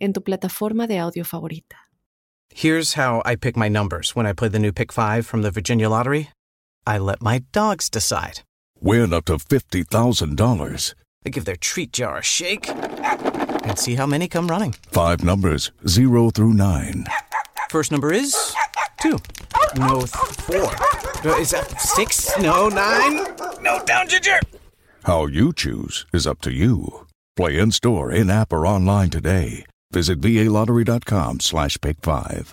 en tu plataforma de audio favorita. Here's how I pick my numbers when I play the new Pick 5 from the Virginia Lottery I let my dogs decide. Win up to $50,000. I give their treat jar a shake and see how many come running. Five numbers, zero through nine. First number is two. No, four. Uh, Is that six? No, nine? No, down, Ginger! How you choose is up to you. Play in store, in app, or online today. Visit VALottery.com slash pick five.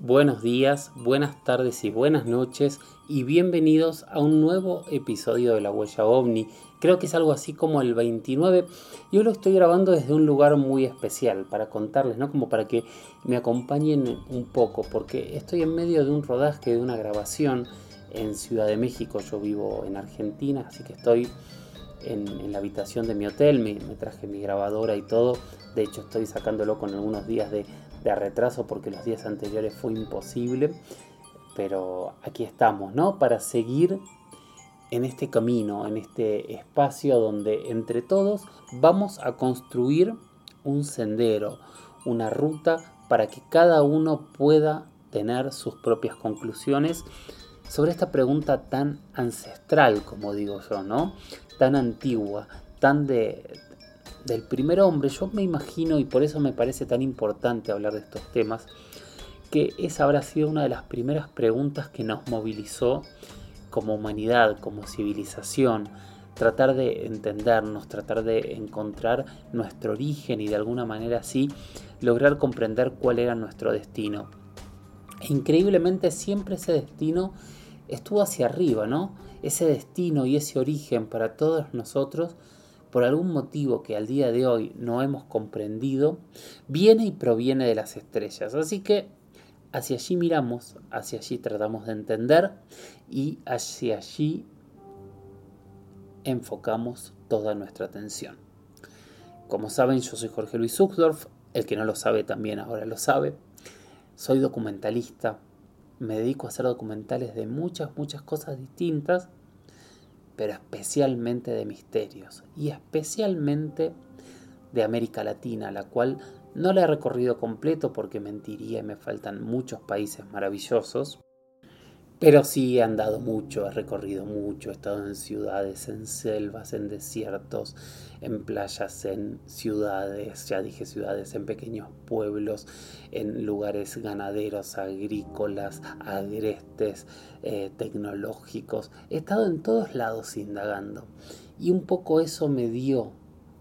Buenos días, buenas tardes y buenas noches y bienvenidos a un nuevo episodio de La Huella OVNI. Creo que es algo así como el 29 y hoy lo estoy grabando desde un lugar muy especial para contarles, ¿no? Como para que me acompañen un poco porque estoy en medio de un rodaje, de una grabación en Ciudad de México. Yo vivo en Argentina, así que estoy en, la habitación de mi hotel, me, me traje mi grabadora y todo. De hecho estoy sacándolo con algunos días de, de retraso porque los días anteriores fue imposible. Pero aquí estamos, ¿no? Para seguir en este camino, en este espacio donde entre todos vamos a construir un sendero, una ruta para que cada uno pueda tener sus propias conclusiones sobre esta pregunta tan ancestral, como digo yo, ¿no? Tan antigua, tan de del primer hombre. Yo me imagino y por eso me parece tan importante hablar de estos temas, que esa habrá sido una de las primeras preguntas que nos movilizó como humanidad, como civilización, tratar de entendernos, tratar de encontrar nuestro origen y de alguna manera así lograr comprender cuál era nuestro destino. Increíblemente siempre ese destino estuvo hacia arriba, ¿no? Ese destino y ese origen para todos nosotros, por algún motivo que al día de hoy no hemos comprendido, viene y proviene de las estrellas. Así que hacia allí miramos, hacia allí tratamos de entender y hacia allí enfocamos toda nuestra atención. Como saben, yo soy Jorge Luis Zuckdorf, el que no lo sabe también ahora lo sabe. Soy documentalista, me dedico a hacer documentales de muchas, muchas cosas distintas, pero especialmente de misterios y especialmente de América Latina, la cual no la he recorrido completo porque mentiría y me faltan muchos países maravillosos. Pero sí he andado mucho, he recorrido mucho, he estado en ciudades, en selvas, en desiertos, en playas, en ciudades, ya dije ciudades, en pequeños pueblos, en lugares ganaderos, agrícolas, agrestes, eh, tecnológicos. He estado en todos lados indagando. Y un poco eso me dio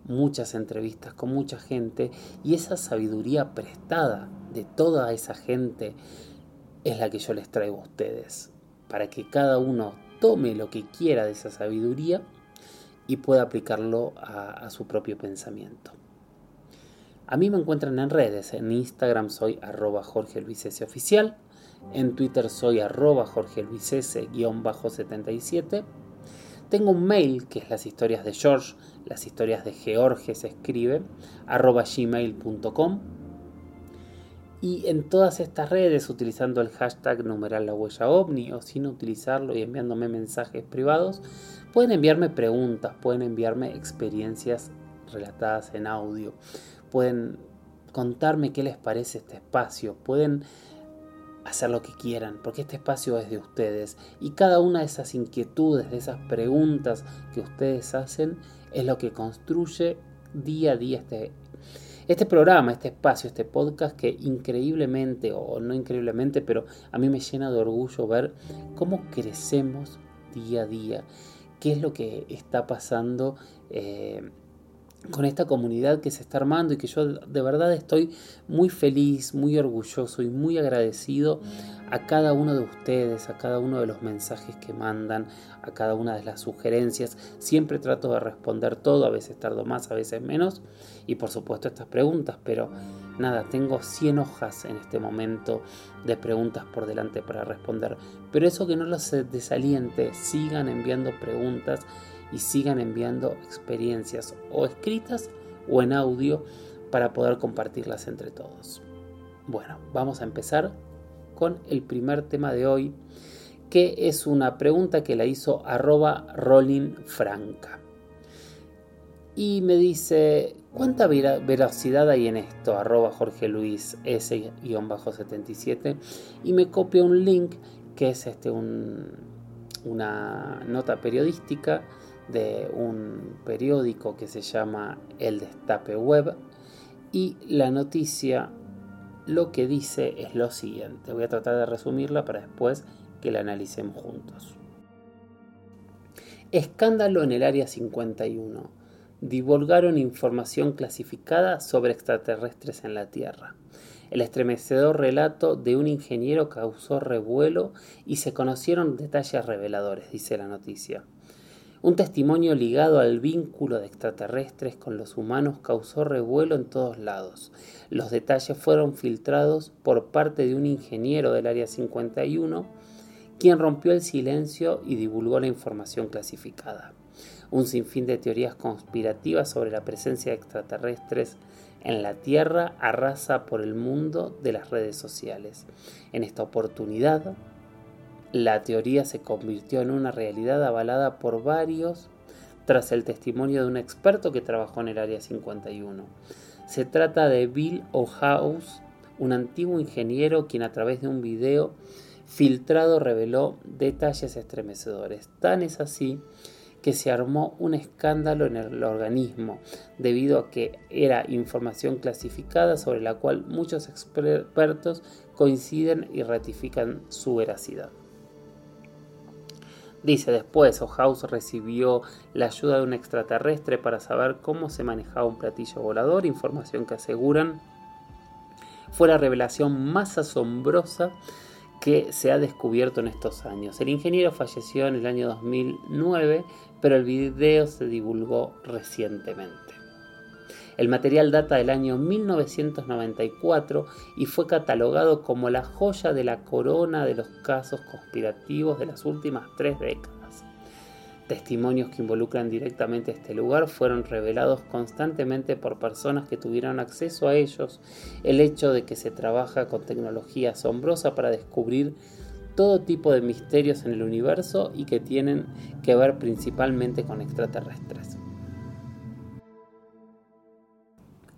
muchas entrevistas con mucha gente y esa sabiduría prestada de toda esa gente es la que yo les traigo a ustedes, para que cada uno tome lo que quiera de esa sabiduría y pueda aplicarlo a, su propio pensamiento. A mí me encuentran en redes, en Instagram soy arroba Jorge Luis S. Oficial, en Twitter soy arroba Jorge Luis S-77. Tengo un mail que es las historias de George, las historias de George se escribe, arroba gmail.com. Y en todas estas redes, utilizando el hashtag numeral la huella ovni o sin utilizarlo y enviándome mensajes privados, pueden enviarme preguntas, pueden enviarme experiencias relatadas en audio, pueden contarme qué les parece este espacio, pueden hacer lo que quieran, porque este espacio es de ustedes. Y cada una de esas inquietudes, de esas preguntas que ustedes hacen, es lo que construye día a día este, este programa, este espacio, este podcast que increíblemente, o no increíblemente, pero a mí me llena de orgullo ver cómo crecemos día a día, qué es lo que está pasando. Eh, con esta comunidad que se está armando y que yo de verdad estoy muy feliz, muy orgulloso y muy agradecido a cada uno de ustedes, a cada uno de los mensajes que mandan, a cada una de las sugerencias. Siempre trato de responder todo, a veces tardo más, a veces menos, y por supuesto estas preguntas, pero nada, tengo 100 hojas en este momento de preguntas por delante para responder. Pero eso que no los desaliente, sigan enviando preguntas y sigan enviando experiencias o escritas o en audio para poder compartirlas entre todos. Bueno, vamos a empezar con el primer tema de hoy, que es una pregunta que la hizo arroba Franca. Y me dice, ¿cuánta veracidad hay en esto? Arroba Jorge Luis S-77. Y me copia un link que es este, una nota periodística de un periódico que se llama El Destape Web y la noticia lo que dice es lo siguiente. Voy a tratar de resumirla para después que la analicemos juntos. Escándalo en el Área 51. Divulgaron información clasificada sobre extraterrestres en la Tierra. El estremecedor relato de un ingeniero causó revuelo y se conocieron detalles reveladores, dice la noticia. Un testimonio ligado al vínculo de extraterrestres con los humanos causó revuelo en todos lados. Los detalles fueron filtrados por parte de un ingeniero del Área 51, quien rompió el silencio y divulgó la información clasificada. Un sinfín de teorías conspirativas sobre la presencia de extraterrestres en la Tierra arrasa por el mundo de las redes sociales. En esta oportunidad, la teoría se convirtió en una realidad avalada por varios tras el testimonio de un experto que trabajó en el Área 51. Se trata de Bill O'House, un antiguo ingeniero quien a través de un video filtrado reveló detalles estremecedores. Tan es así que se armó un escándalo en el organismo debido a que era información clasificada sobre la cual muchos expertos coinciden y ratifican su veracidad. Dice después, O'House recibió la ayuda de un extraterrestre para saber cómo se manejaba un platillo volador, información que aseguran fue la revelación más asombrosa que se ha descubierto en estos años. El ingeniero falleció en el año 2009, pero el video se divulgó recientemente. El material data del año 1994 y fue catalogado como la joya de la corona de los casos conspirativos de las últimas tres décadas. Testimonios que involucran directamente este lugar fueron revelados constantemente por personas que tuvieron acceso a ellos. El hecho de que se trabaja con tecnología asombrosa para descubrir todo tipo de misterios en el universo y que tienen que ver principalmente con extraterrestres.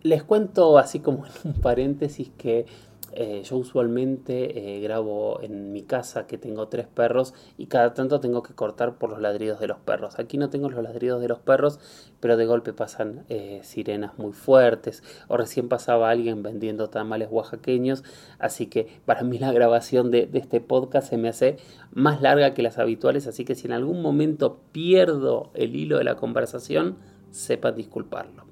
Les cuento así como en un paréntesis que eh, yo usualmente eh, grabo en mi casa que tengo tres perros y cada tanto tengo que cortar por los ladridos de los perros. Aquí no tengo los ladridos de los perros, pero de golpe pasan eh, sirenas muy fuertes o recién pasaba alguien vendiendo tamales oaxaqueños, así que para mí la grabación de, de este podcast se me hace más larga que las habituales, así que si en algún momento pierdo el hilo de la conversación, sepan disculparlo.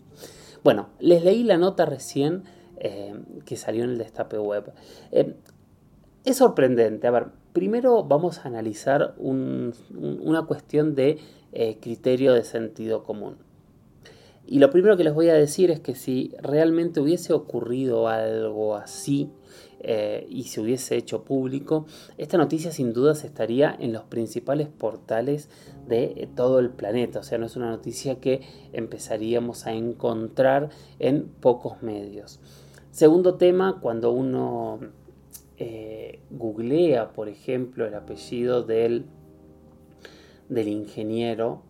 Bueno, les leí la nota recién eh, que salió en el Destape Web. Eh, es sorprendente. A ver, primero vamos a analizar una cuestión de eh, criterio de sentido común. Y lo primero que les voy a decir es que si realmente hubiese ocurrido algo así, y se hubiese hecho público, esta noticia sin dudas estaría en los principales portales de eh, todo el planeta. O sea, no es una noticia que empezaríamos a encontrar en pocos medios. Segundo tema, cuando uno eh, googlea, por ejemplo, el apellido del, del ingeniero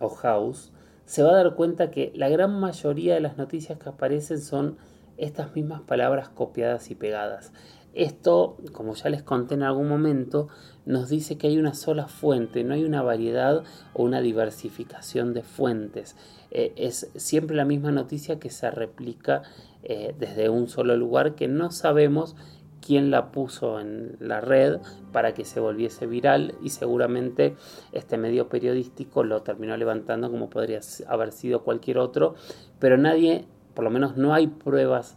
o House, se va a dar cuenta que la gran mayoría de las noticias que aparecen son estas mismas palabras copiadas y pegadas. Esto, como ya les conté en algún momento, nos dice que hay una sola fuente, no hay una variedad o una diversificación de fuentes. Eh, es siempre la misma noticia que se replica eh, desde un solo lugar que no sabemos quién la puso en la red para que se volviese viral y seguramente este medio periodístico lo terminó levantando como podría haber sido cualquier otro, pero nadie, por lo menos no hay pruebas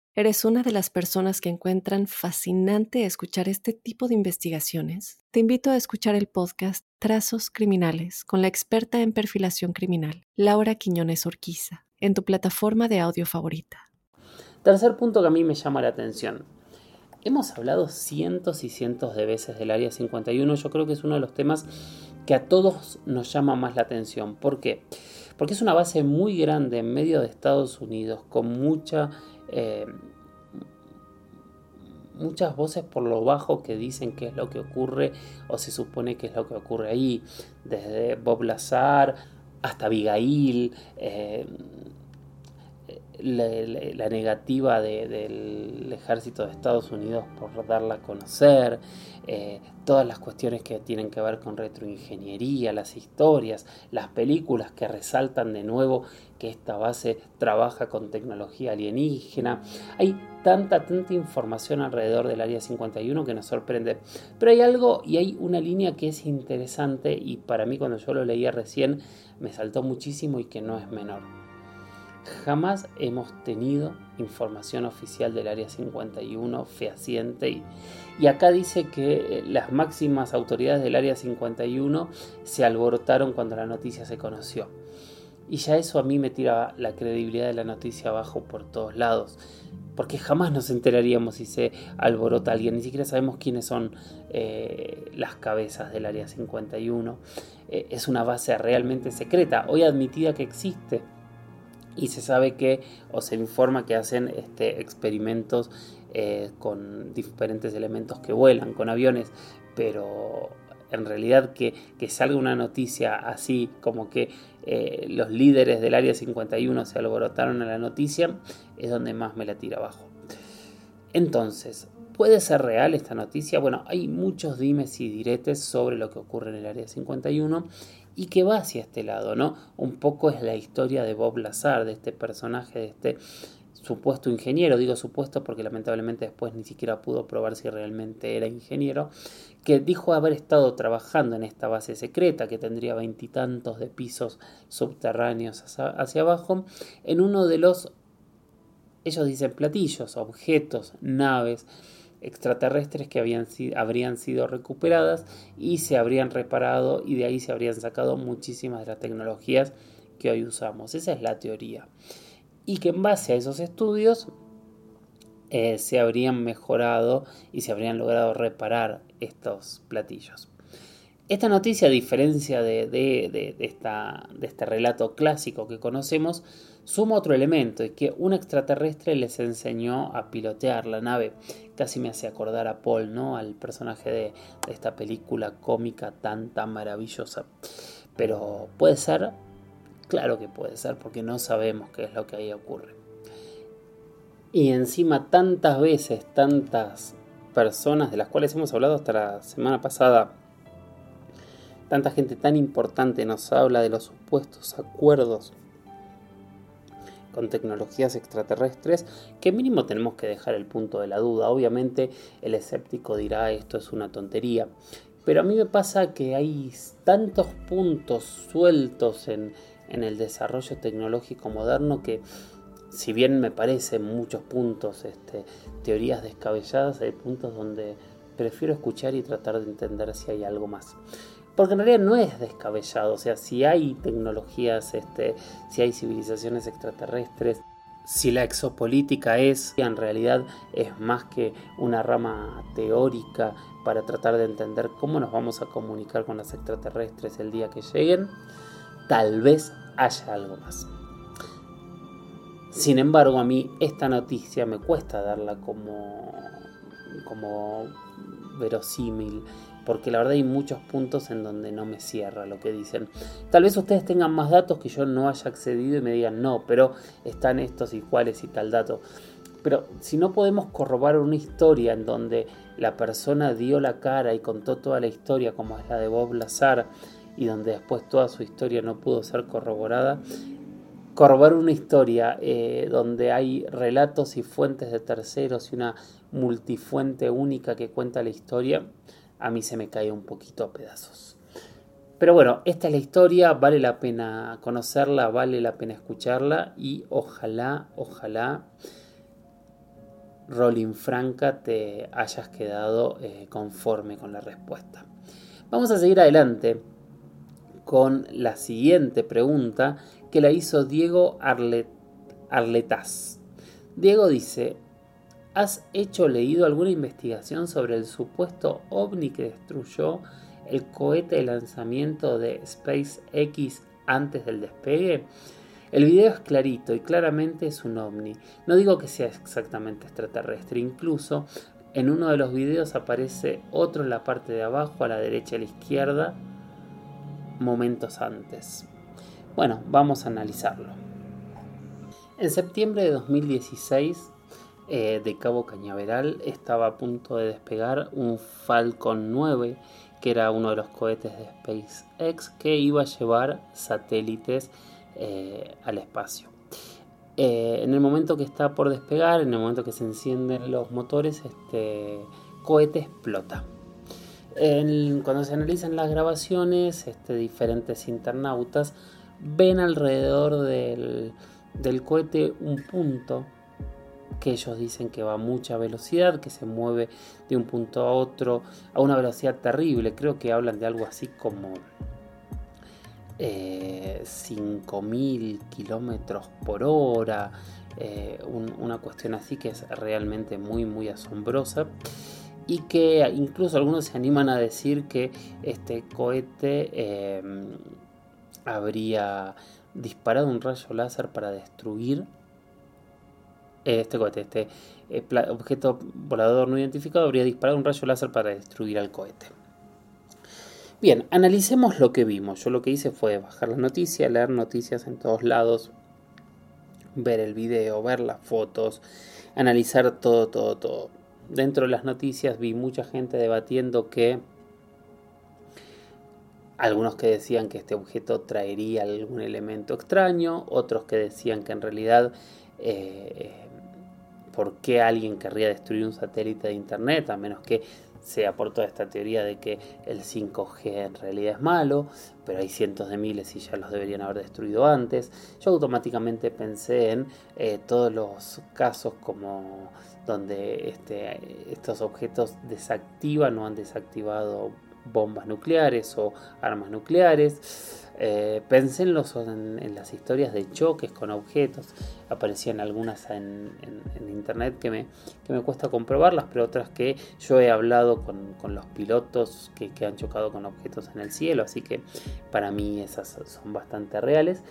¿Eres una de las personas que encuentran fascinante escuchar este tipo de investigaciones? Te invito a escuchar el podcast Trazos Criminales con la experta en perfilación criminal, Laura Quiñones Orquiza, en tu plataforma de audio favorita. Tercer punto que a mí me llama la atención. Hemos hablado cientos y cientos de veces del Área 51. Yo creo que es uno de los temas que a todos nos llama más la atención. ¿Por qué? Porque es una base muy grande en medio de Estados Unidos, con mucha eh, muchas voces por lo bajo que dicen qué es lo que ocurre o se supone que es lo que ocurre ahí, desde Bob Lazar hasta Abigail, eh, la, negativa del ejército de Estados Unidos por darla a conocer, eh, todas las cuestiones que tienen que ver con retroingeniería, las historias, las películas que resaltan de nuevo que esta base trabaja con tecnología alienígena. Hay tanta, tanta información alrededor del Área 51 que nos sorprende. Pero hay algo y hay una línea que es interesante y para mí cuando yo lo leía recién me saltó muchísimo y que no es menor. Jamás hemos tenido información oficial del Área 51 fehaciente y, y acá dice que eh, las máximas autoridades del Área 51 se alborotaron cuando la noticia se conoció. Y ya eso a mí me tira la credibilidad de la noticia abajo por todos lados. Porque jamás nos enteraríamos si se alborota alguien, ni siquiera sabemos quiénes son eh, las cabezas del Área 51. Eh, es una base realmente secreta, hoy admitida que existe, y se sabe que o se informa que hacen este, experimentos eh, con diferentes elementos que vuelan, con aviones, pero en realidad que, salga una noticia así como que eh, los líderes del Área 51 se alborotaron a la noticia, es donde más me la tira abajo. Entonces, ¿puede ser real esta noticia? Bueno, hay muchos dimes y diretes sobre lo que ocurre en el Área 51 y que va hacia este lado, ¿no? Un poco es la historia de Bob Lazar, de este personaje, de este supuesto ingeniero, digo supuesto porque lamentablemente después ni siquiera pudo probar si realmente era ingeniero, que dijo haber estado trabajando en esta base secreta que tendría veintitantos de pisos subterráneos hacia, abajo, en uno de los, ellos dicen platillos, objetos, naves, extraterrestres que habían, habrían sido recuperadas y se habrían reparado y de ahí se habrían sacado muchísimas de las tecnologías que hoy usamos. Esa es la teoría. Y que en base a esos estudios eh, se habrían mejorado y se habrían logrado reparar estos platillos. Esta noticia, a diferencia de, esta, de este relato clásico que conocemos, suma otro elemento, y que un extraterrestre les enseñó a pilotear la nave. Casi me hace acordar a Paul, ¿no? Al personaje de, esta película cómica tan, tan maravillosa. Pero puede ser, claro que puede ser, porque no sabemos qué es lo que ahí ocurre. Y encima tantas veces, tantas personas de las cuales hemos hablado hasta la semana pasada, tanta gente tan importante nos habla de los supuestos acuerdos con tecnologías extraterrestres, que mínimo tenemos que dejar el punto de la duda. Obviamente el escéptico dirá esto es una tontería, pero a mí me pasa que hay tantos puntos sueltos en, el desarrollo tecnológico moderno que si bien me parecen muchos puntos este, teorías descabelladas, hay puntos donde prefiero escuchar y tratar de entender si hay algo más. Porque en realidad no es descabellado, o sea, si hay tecnologías, este, si hay civilizaciones extraterrestres, si la exopolítica es, en realidad es más que una rama teórica para tratar de entender cómo nos vamos a comunicar con los extraterrestres el día que lleguen, tal vez haya algo más. Sin embargo, a mí esta noticia me cuesta darla como, como verosímil porque la verdad hay muchos puntos en donde no me cierra lo que dicen. Tal vez ustedes tengan más datos que yo no haya accedido y me digan no, pero están estos y cuáles y tal dato. Pero si no podemos corroborar una historia en donde la persona dio la cara y contó toda la historia como es la de Bob Lazar y donde después toda su historia no pudo ser corroborada, corroborar una historia eh, donde hay relatos y fuentes de terceros y una multifuente única que cuenta la historia, a mí se me cae un poquito a pedazos. Pero bueno, esta es la historia, vale la pena conocerla, vale la pena escucharla y ojalá, ojalá, Rolling Franca, te hayas quedado eh, conforme con la respuesta. Vamos a seguir adelante con la siguiente pregunta que la hizo Diego Arlet Arletaz. Diego dice, ¿Has hecho leído alguna investigación sobre el supuesto ovni que destruyó el cohete de lanzamiento de SpaceX antes del despegue? El video es clarito y claramente es un ovni. No digo que sea exactamente extraterrestre, incluso en uno de los videos aparece otro en la parte de abajo, a la derecha y a la izquierda, momentos antes. Bueno, vamos a analizarlo. En septiembre de 2016, eh, de Cabo Cañaveral estaba a punto de despegar un Falcon 9, que era uno de los cohetes de SpaceX que iba a llevar satélites eh, al espacio. Eh, en el momento que está por despegar, en el momento que se encienden los motores, este cohete explota. Cuando se analizan las grabaciones, este, diferentes internautas ven alrededor del, del cohete un punto que ellos dicen que va a mucha velocidad, que se mueve de un punto a otro a una velocidad terrible. Creo que hablan de algo así como eh, 5.000 kilómetros por hora. Eh, una cuestión así que es realmente muy muy asombrosa y que incluso algunos se animan a decir que este cohete eh, habría disparado un rayo láser para destruir este cohete, este eh, objeto volador no identificado, habría disparado un rayo láser para destruir al cohete. Bien, analicemos lo que vimos. Yo lo que hice fue bajar la noticia, leer noticias en todos lados, ver el video, ver las fotos, analizar todo, todo, todo. Dentro de las noticias vi mucha gente debatiendo que algunos que decían que este objeto traería algún elemento extraño, otros que decían que en realidad eh, por qué alguien querría destruir un satélite de Internet, a menos que sea por toda esta teoría de que el 5G en realidad es malo, pero hay cientos de miles y ya los deberían haber destruido antes. Yo automáticamente pensé en eh, todos los casos como donde este, estos objetos desactivan o han desactivado bombas nucleares o armas nucleares. Eh, en, las historias de choques con objetos. Aparecían algunas en, internet que me, que me, cuesta comprobarlas, pero otras que yo he hablado con, los pilotos que, que, han chocado con objetos en el cielo. Así que para mí esas son bastante reales.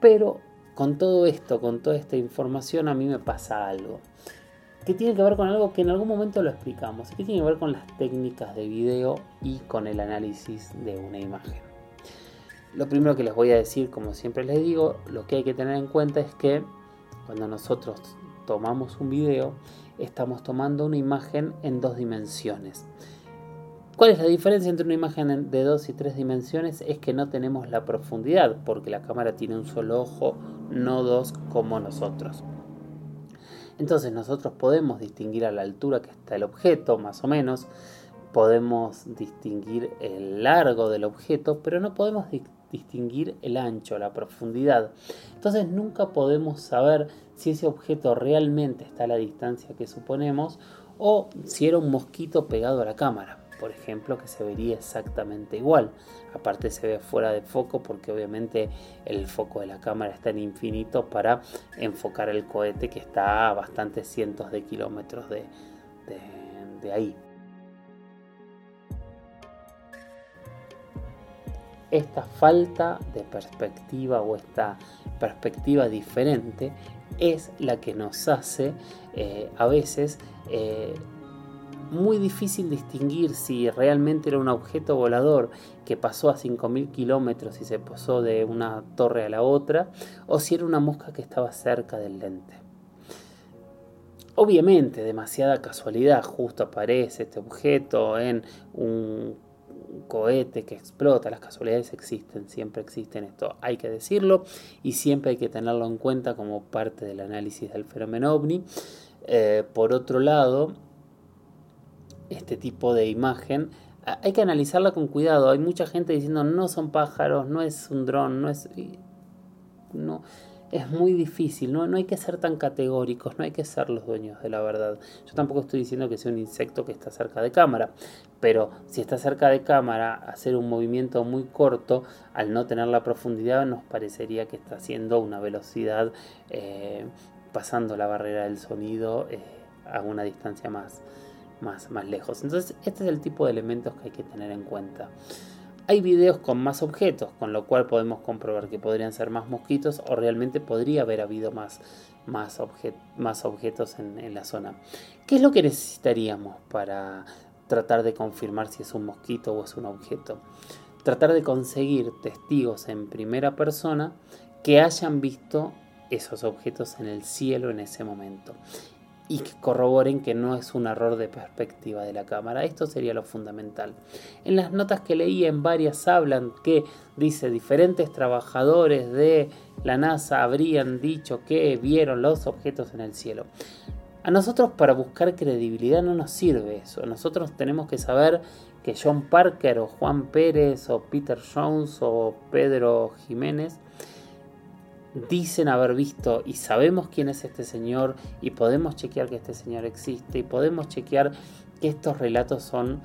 Pero con todo esto, con toda esta información, a mí me pasa algo. Que tiene que ver con algo que en algún momento lo explicamos. Que tiene que ver con las técnicas de video y con el análisis de una imagen. Lo primero que les voy a decir, como siempre les digo, lo que hay que tener en cuenta es que cuando nosotros tomamos un video, estamos tomando una imagen en dos dimensiones. ¿Cuál es la diferencia entre una imagen de dos y tres dimensiones? Es que no tenemos la profundidad, porque la cámara tiene un solo ojo, no dos como nosotros. Entonces nosotros podemos distinguir a la altura que está el objeto, más o menos, podemos distinguir el largo del objeto, pero no podemos distinguir el ancho, la profundidad. Entonces nunca podemos saber si ese objeto realmente está a la distancia que suponemos o si era un mosquito pegado a la cámara, por ejemplo, que se vería exactamente igual. Aparte se ve fuera de foco porque obviamente el foco de la cámara está en infinito para enfocar el cohete que está a bastantes cientos de kilómetros de, de ahí. esta falta de perspectiva o esta perspectiva diferente es la que nos hace eh, a veces eh, muy difícil distinguir si realmente era un objeto volador que pasó a 5.000 kilómetros y se posó de una torre a la otra, o si era una mosca que estaba cerca del lente. Obviamente, demasiada casualidad, justo aparece este objeto en un cohete que explota, las casualidades existen, siempre existen, esto hay que decirlo y siempre hay que tenerlo en cuenta como parte del análisis del fenómeno ovni. Eh, por otro lado, este tipo de imagen hay que analizarla con cuidado. Hay mucha gente diciendo no son pájaros, no es un dron, no es... No, es muy difícil, ¿no? no hay que ser tan categóricos, no hay que ser los dueños de la verdad. Yo tampoco estoy diciendo que sea un insecto que está cerca de cámara, pero si está cerca de cámara, hacer un movimiento muy corto, al no tener la profundidad, nos parecería que está haciendo una velocidad eh, pasando la barrera del sonido eh, a una distancia más, más, más lejos. Entonces, este es el tipo de elementos que hay que tener en cuenta. Hay videos con más objetos, con lo cual podemos comprobar que podrían ser más mosquitos o realmente podría haber habido más, más, más objetos en, en la zona. ¿Qué es lo que necesitaríamos para tratar de confirmar si es un mosquito o es un objeto? Tratar de conseguir testigos en primera persona que hayan visto esos objetos en el cielo en ese momento y que corroboren que no es un error de perspectiva de la cámara. Esto sería lo fundamental. En las notas que leí en varias hablan que, dice, diferentes trabajadores de la NASA habrían dicho que vieron los objetos en el cielo. A nosotros para buscar credibilidad no nos sirve eso. Nosotros tenemos que saber que John Parker o Juan Pérez o Peter Jones o Pedro Jiménez dicen haber visto y sabemos quién es este señor y podemos chequear que este señor existe y podemos chequear que estos relatos son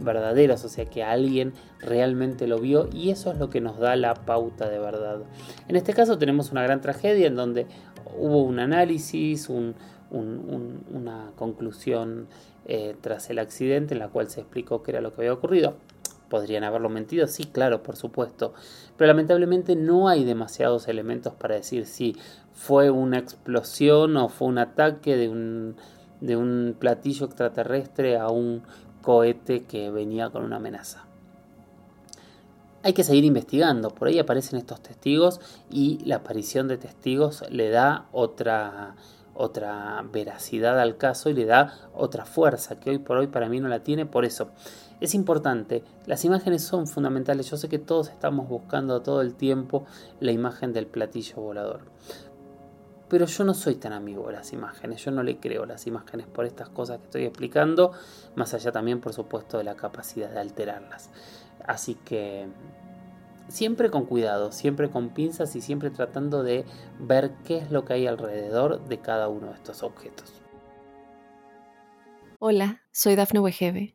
verdaderos, o sea que alguien realmente lo vio y eso es lo que nos da la pauta de verdad. En este caso tenemos una gran tragedia en donde hubo un análisis, una conclusión eh, tras el accidente en la cual se explicó qué era lo que había ocurrido. ¿Podrían haberlo mentido? Sí, claro, por supuesto. Pero lamentablemente no hay demasiados elementos para decir si fue una explosión o fue un ataque de un, de un platillo extraterrestre a un cohete que venía con una amenaza. Hay que seguir investigando, por ahí aparecen estos testigos y la aparición de testigos le da otra, otra veracidad al caso y le da otra fuerza que hoy por hoy para mí no la tiene. Por eso es importante, las imágenes son fundamentales. Yo sé que todos estamos buscando todo el tiempo la imagen del platillo volador. Pero yo no soy tan amigo de las imágenes, yo no le creo las imágenes por estas cosas que estoy explicando, más allá también por supuesto de la capacidad de alterarlas. Así que siempre con cuidado, siempre con pinzas y siempre tratando de ver qué es lo que hay alrededor de cada uno de estos objetos. Hola, soy Dafne Wegebe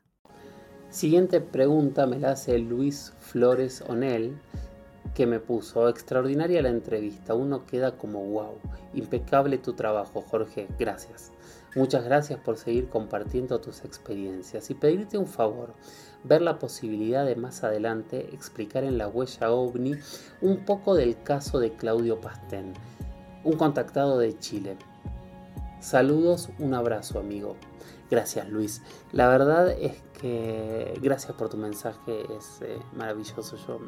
Siguiente pregunta me la hace Luis Flores Onel, que me puso extraordinaria la entrevista. Uno queda como wow. Impecable tu trabajo, Jorge. Gracias. Muchas gracias por seguir compartiendo tus experiencias y pedirte un favor ver la posibilidad de más adelante explicar en la huella ovni un poco del caso de Claudio Pastén, un contactado de Chile. Saludos, un abrazo amigo. Gracias Luis. La verdad es que gracias por tu mensaje, es eh, maravilloso. Yo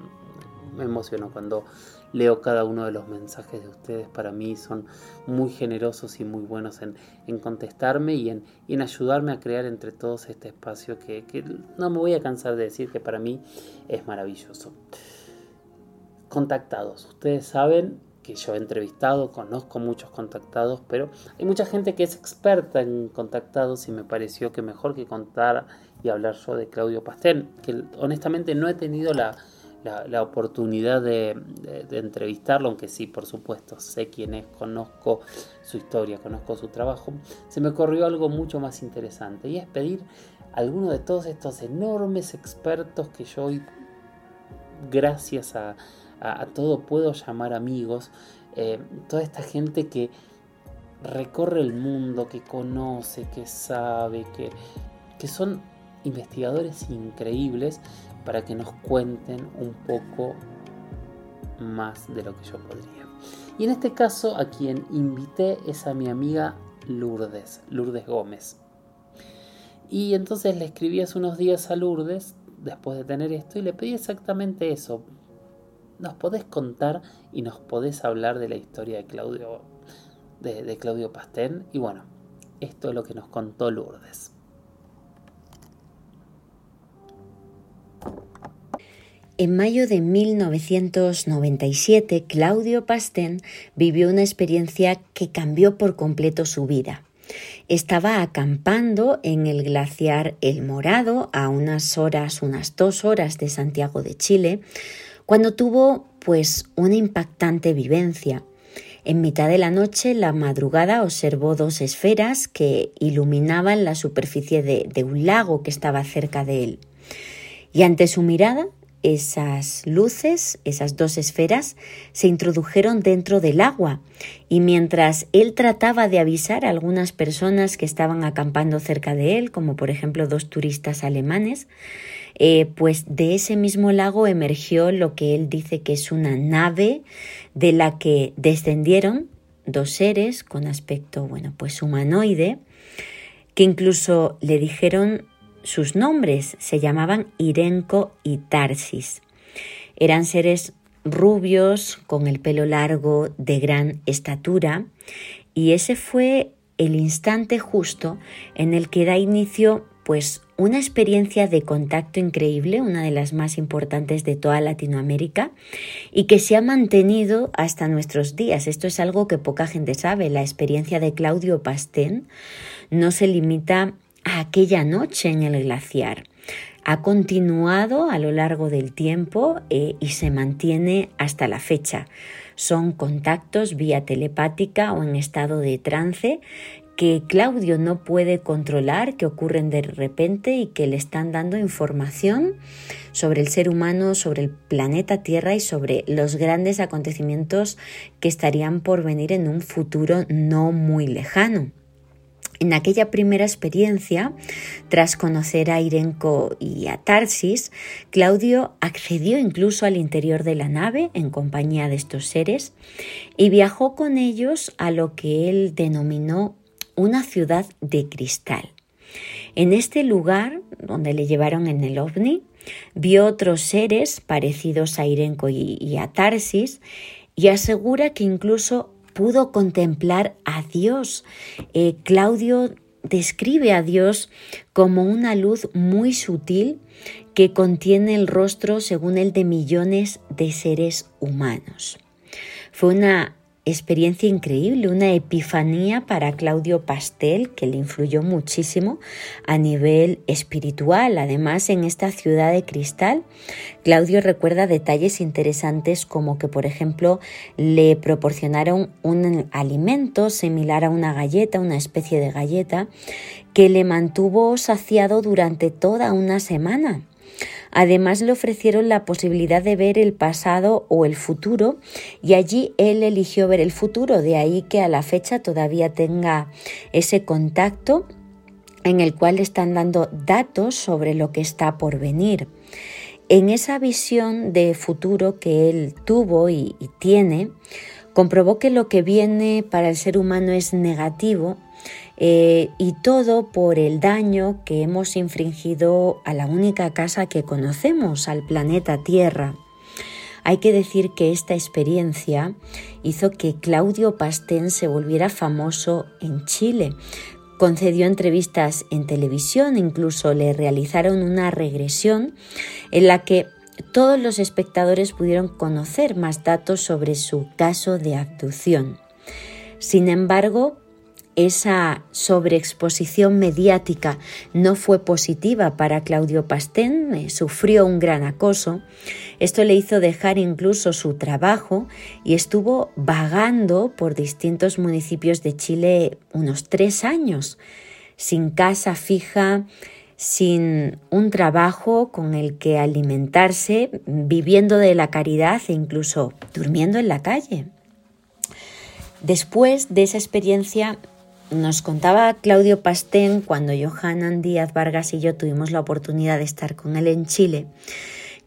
me emociono cuando leo cada uno de los mensajes de ustedes. Para mí son muy generosos y muy buenos en, contestarme y en, en, ayudarme a crear entre todos este espacio que, que no me voy a cansar de decir que para mí es maravilloso. Contactados. Ustedes saben que yo he entrevistado, conozco muchos contactados, pero hay mucha gente que es experta en contactados y me pareció que mejor que contar y hablar yo de Claudio Pastén, que honestamente no he tenido la, la, oportunidad de, entrevistarlo, aunque sí, por supuesto, sé quién es, conozco su historia, conozco su trabajo, se me ocurrió algo mucho más interesante y es pedir alguno de todos estos enormes expertos que yo hoy, gracias a, todo, puedo llamar amigos, eh, toda esta gente que recorre el mundo, que conoce, que sabe, que, que son investigadores increíbles para que nos cuenten un poco más de lo que yo podría. Y en este caso a quien invité es a mi amiga Lourdes, Lourdes Gómez. Y entonces le escribí hace unos días a Lourdes, después de tener esto, y le pedí exactamente eso. ¿Nos podés contar y nos podés hablar de la historia de Claudio, de, Claudio Pastén? Y bueno, esto es lo que nos contó Lourdes. En mayo de 1997, Claudio Pastén vivió una experiencia que cambió por completo su vida. Estaba acampando en el glaciar El Morado a unas horas, unas dos horas de Santiago de Chile, cuando tuvo pues una impactante vivencia. En mitad de la noche, la madrugada, observó dos esferas que iluminaban la superficie de, de un lago que estaba cerca de él. Y ante su mirada esas luces, esas dos esferas, se introdujeron dentro del agua y mientras él trataba de avisar a algunas personas que estaban acampando cerca de él, como por ejemplo dos turistas alemanes, eh, pues de ese mismo lago emergió lo que él dice que es una nave de la que descendieron dos seres con aspecto, bueno, pues humanoide, que incluso le dijeron sus nombres se llamaban Irenco y Tarsis. Eran seres rubios, con el pelo largo, de gran estatura, y ese fue el instante justo en el que da inicio pues una experiencia de contacto increíble, una de las más importantes de toda Latinoamérica y que se ha mantenido hasta nuestros días. Esto es algo que poca gente sabe. La experiencia de Claudio Pastén no se limita aquella noche en el glaciar. Ha continuado a lo largo del tiempo eh, y se mantiene hasta la fecha. Son contactos vía telepática o en estado de trance que Claudio no puede controlar, que ocurren de repente y que le están dando información sobre el ser humano, sobre el planeta Tierra y sobre los grandes acontecimientos que estarían por venir en un futuro no muy lejano. En aquella primera experiencia, tras conocer a Irenco y a Tarsis, Claudio accedió incluso al interior de la nave en compañía de estos seres y viajó con ellos a lo que él denominó una ciudad de cristal. En este lugar, donde le llevaron en el ovni, vio otros seres parecidos a Irenco y, a Tarsis y asegura que incluso pudo contemplar a Dios. Eh, Claudio describe a Dios como una luz muy sutil que contiene el rostro, según el de millones de seres humanos. Fue una experiencia increíble, una epifanía para Claudio Pastel que le influyó muchísimo a nivel espiritual. Además, en esta ciudad de cristal, Claudio recuerda detalles interesantes como que, por ejemplo, le proporcionaron un alimento similar a una galleta, una especie de galleta, que le mantuvo saciado durante toda una semana. Además le ofrecieron la posibilidad de ver el pasado o el futuro y allí él eligió ver el futuro, de ahí que a la fecha todavía tenga ese contacto en el cual le están dando datos sobre lo que está por venir. En esa visión de futuro que él tuvo y, y tiene, comprobó que lo que viene para el ser humano es negativo eh, y todo por el daño que hemos infringido a la única casa que conocemos, al planeta Tierra. Hay que decir que esta experiencia hizo que Claudio Pastén se volviera famoso en Chile. Concedió entrevistas en televisión, incluso le realizaron una regresión en la que todos los espectadores pudieron conocer más datos sobre su caso de abducción. Sin embargo, esa sobreexposición mediática no fue positiva para Claudio Pastén, eh, sufrió un gran acoso. Esto le hizo dejar incluso su trabajo y estuvo vagando por distintos municipios de Chile unos tres años, sin casa fija, sin un trabajo con el que alimentarse, viviendo de la caridad e incluso durmiendo en la calle. Después de esa experiencia nos contaba Claudio Pastén cuando Johanan Díaz Vargas y yo tuvimos la oportunidad de estar con él en Chile,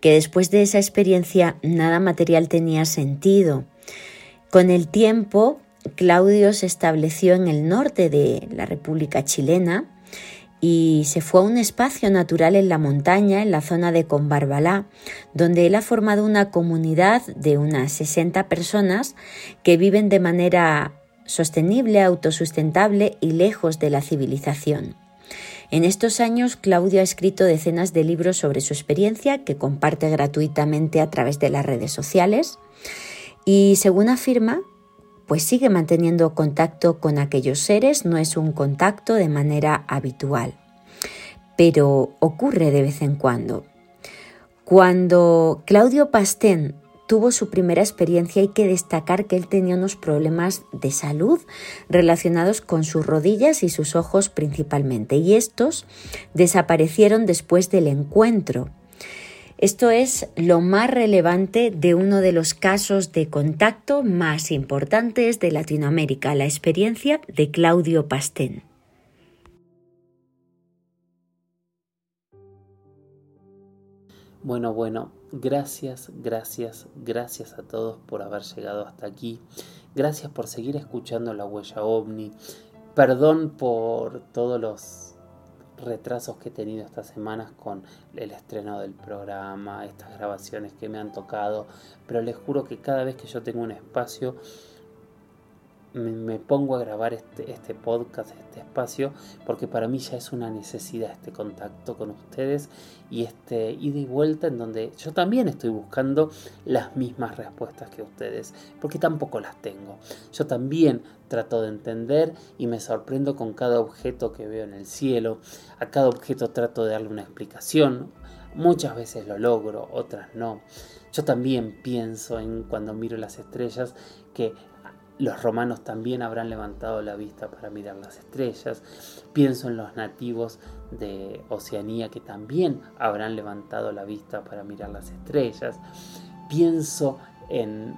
que después de esa experiencia nada material tenía sentido. Con el tiempo, Claudio se estableció en el norte de la República Chilena y se fue a un espacio natural en la montaña, en la zona de Combarbalá, donde él ha formado una comunidad de unas 60 personas que viven de manera sostenible, autosustentable y lejos de la civilización. En estos años, Claudio ha escrito decenas de libros sobre su experiencia que comparte gratuitamente a través de las redes sociales y, según afirma, pues sigue manteniendo contacto con aquellos seres, no es un contacto de manera habitual, pero ocurre de vez en cuando. Cuando Claudio Pastén tuvo su primera experiencia hay que destacar que él tenía unos problemas de salud relacionados con sus rodillas y sus ojos principalmente, y estos desaparecieron después del encuentro. Esto es lo más relevante de uno de los casos de contacto más importantes de Latinoamérica, la experiencia de Claudio Pastén. Bueno, bueno, gracias, gracias, gracias a todos por haber llegado hasta aquí. Gracias por seguir escuchando la huella ovni. Perdón por todos los retrasos que he tenido estas semanas con el estreno del programa, estas grabaciones que me han tocado, pero les juro que cada vez que yo tengo un espacio me, pongo a grabar este, este podcast, este espacio, porque para mí ya es una necesidad este contacto con ustedes y este ida y vuelta en donde yo también estoy buscando las mismas respuestas que ustedes, porque tampoco las tengo. Yo también trato de entender y me sorprendo con cada objeto que veo en el cielo. A cada objeto trato de darle una explicación. Muchas veces lo logro, otras no. Yo también pienso en cuando miro las estrellas que los romanos también habrán levantado la vista para mirar las estrellas. Pienso en los nativos de Oceanía que también habrán levantado la vista para mirar las estrellas. Pienso en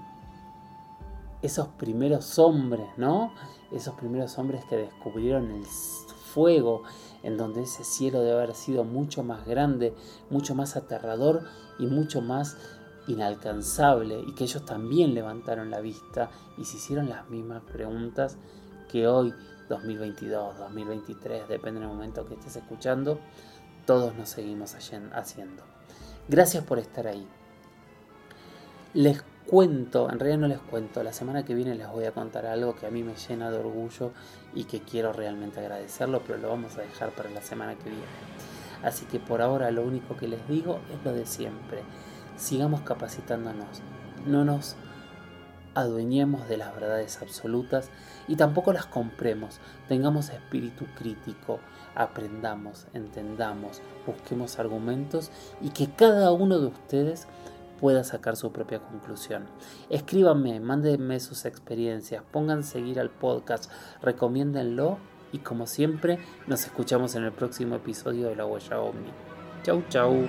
esos primeros hombres, ¿no? Esos primeros hombres que descubrieron el fuego, en donde ese cielo debe haber sido mucho más grande, mucho más aterrador y mucho más inalcanzable y que ellos también levantaron la vista y se hicieron las mismas preguntas que hoy, 2022, 2023, depende del momento que estés escuchando, todos nos seguimos haciendo. Gracias por estar ahí. Les cuento, en realidad no les cuento, la semana que viene les voy a contar algo que a mí me llena de orgullo y que quiero realmente agradecerlo, pero lo vamos a dejar para la semana que viene. Así que por ahora lo único que les digo es lo de siempre sigamos capacitándonos, no nos adueñemos de las verdades absolutas y tampoco las compremos, tengamos espíritu crítico, aprendamos, entendamos, busquemos argumentos y que cada uno de ustedes pueda sacar su propia conclusión. Escríbanme, mándenme sus experiencias, pongan seguir al podcast, recomiéndenlo y como siempre nos escuchamos en el próximo episodio de La Huella Omni. Chau chau.